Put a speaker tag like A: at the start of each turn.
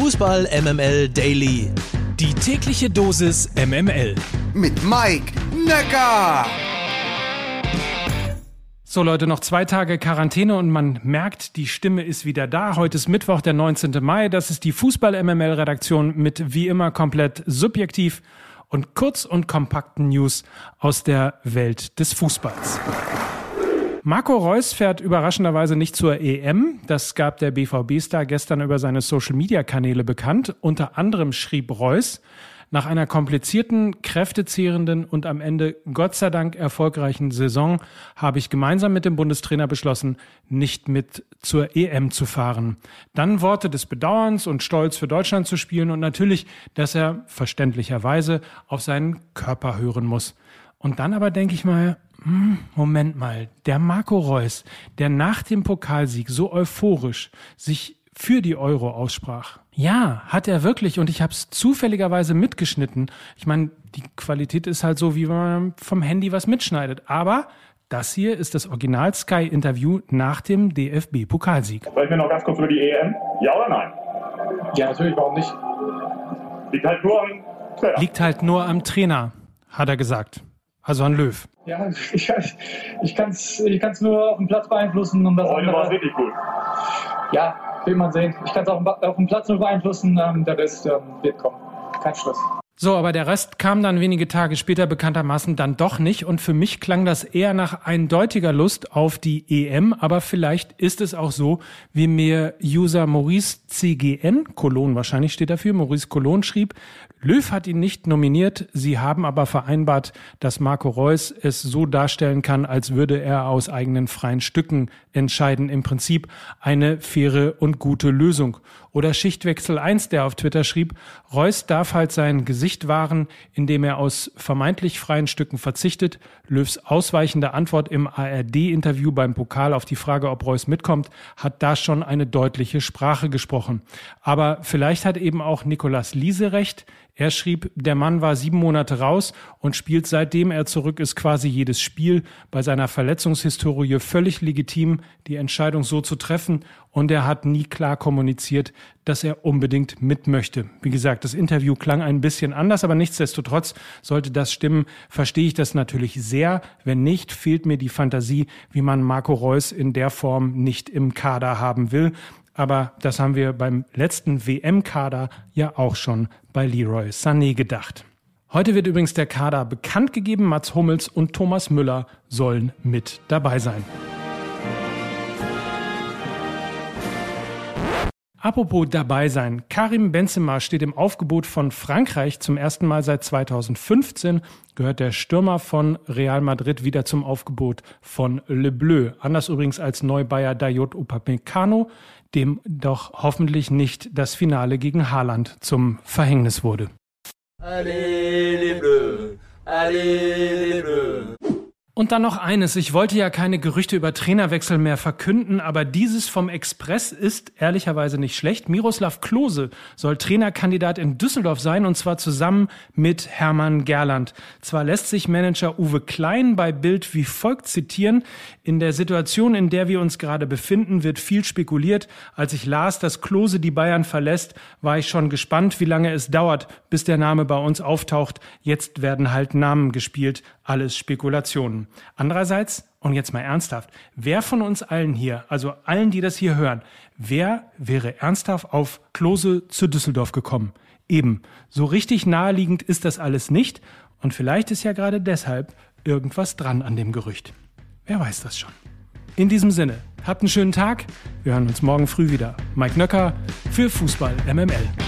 A: Fußball MML Daily.
B: Die tägliche Dosis MML.
C: Mit Mike Necker.
D: So Leute, noch zwei Tage Quarantäne und man merkt, die Stimme ist wieder da. Heute ist Mittwoch, der 19. Mai. Das ist die Fußball-MML-Redaktion mit wie immer komplett subjektiv und kurz und kompakten News aus der Welt des Fußballs. Marco Reus fährt überraschenderweise nicht zur EM. Das gab der BVB-Star gestern über seine Social-Media-Kanäle bekannt. Unter anderem schrieb Reus, nach einer komplizierten, kräftezehrenden und am Ende Gott sei Dank erfolgreichen Saison habe ich gemeinsam mit dem Bundestrainer beschlossen, nicht mit zur EM zu fahren. Dann Worte des Bedauerns und Stolz für Deutschland zu spielen und natürlich, dass er verständlicherweise auf seinen Körper hören muss. Und dann aber denke ich mal, hm, Moment mal, der Marco Reus, der nach dem Pokalsieg so euphorisch sich für die Euro aussprach. Ja, hat er wirklich und ich habe es zufälligerweise mitgeschnitten. Ich meine, die Qualität ist halt so, wie man vom Handy was mitschneidet. Aber das hier ist das Original Sky-Interview nach dem DFB-Pokalsieg.
E: Sprechen wir noch ganz kurz über die EM? Ja oder nein?
F: Ja, natürlich, warum nicht?
E: Liegt halt nur am Trainer.
D: Liegt halt nur am Trainer, hat er gesagt. Also an Löw.
F: Ja, ich, ich kann es ich kann's nur auf dem Platz beeinflussen. Und das
E: Heute war es wirklich gut.
F: ja, will man sehen. Ich kann es auf, auf dem Platz nur beeinflussen. Ähm, der Rest ähm, wird kommen. Kein Stress.
D: So, aber der Rest kam dann wenige Tage später bekanntermaßen dann doch nicht und für mich klang das eher nach eindeutiger Lust auf die EM, aber vielleicht ist es auch so, wie mir User Maurice CGN, Cologne wahrscheinlich steht dafür, Maurice Cologne schrieb, Löw hat ihn nicht nominiert, sie haben aber vereinbart, dass Marco Reus es so darstellen kann, als würde er aus eigenen freien Stücken entscheiden. Im Prinzip eine faire und gute Lösung. Oder Schichtwechsel 1, der auf Twitter schrieb, Reus darf halt sein Gesicht wahren, indem er aus vermeintlich freien Stücken verzichtet. Löws ausweichende Antwort im ARD-Interview beim Pokal auf die Frage, ob Reus mitkommt, hat da schon eine deutliche Sprache gesprochen. Aber vielleicht hat eben auch Nicolas Liese recht. Er schrieb, der Mann war sieben Monate raus und spielt seitdem er zurück ist quasi jedes Spiel. Bei seiner Verletzungshistorie völlig legitim, die Entscheidung so zu treffen. Und er hat nie klar kommuniziert, dass er unbedingt mit möchte. Wie gesagt, das Interview klang ein bisschen anders, aber nichtsdestotrotz sollte das stimmen, verstehe ich das natürlich sehr. Wenn nicht, fehlt mir die Fantasie, wie man Marco Reus in der Form nicht im Kader haben will. Aber das haben wir beim letzten WM-Kader ja auch schon bei Leroy Sané gedacht. Heute wird übrigens der Kader bekannt gegeben. Mats Hummels und Thomas Müller sollen mit dabei sein. Apropos dabei sein. Karim Benzema steht im Aufgebot von Frankreich zum ersten Mal seit 2015. Gehört der Stürmer von Real Madrid wieder zum Aufgebot von Le Bleu. Anders übrigens als Neubayer Dayot Upamecano, dem doch hoffentlich nicht das Finale gegen Haaland zum Verhängnis wurde.
G: Allez les Bleus, allez les Bleus.
D: Und dann noch eines. Ich wollte ja keine Gerüchte über Trainerwechsel mehr verkünden, aber dieses vom Express ist ehrlicherweise nicht schlecht. Miroslav Klose soll Trainerkandidat in Düsseldorf sein und zwar zusammen mit Hermann Gerland. Zwar lässt sich Manager Uwe Klein bei Bild wie folgt zitieren. In der Situation, in der wir uns gerade befinden, wird viel spekuliert. Als ich las, dass Klose die Bayern verlässt, war ich schon gespannt, wie lange es dauert, bis der Name bei uns auftaucht. Jetzt werden halt Namen gespielt. Alles Spekulationen. Andererseits, und jetzt mal ernsthaft, wer von uns allen hier, also allen, die das hier hören, wer wäre ernsthaft auf Klose zu Düsseldorf gekommen? Eben, so richtig naheliegend ist das alles nicht und vielleicht ist ja gerade deshalb irgendwas dran an dem Gerücht. Wer weiß das schon? In diesem Sinne, habt einen schönen Tag. Wir hören uns morgen früh wieder. Mike Nöcker für Fußball MML.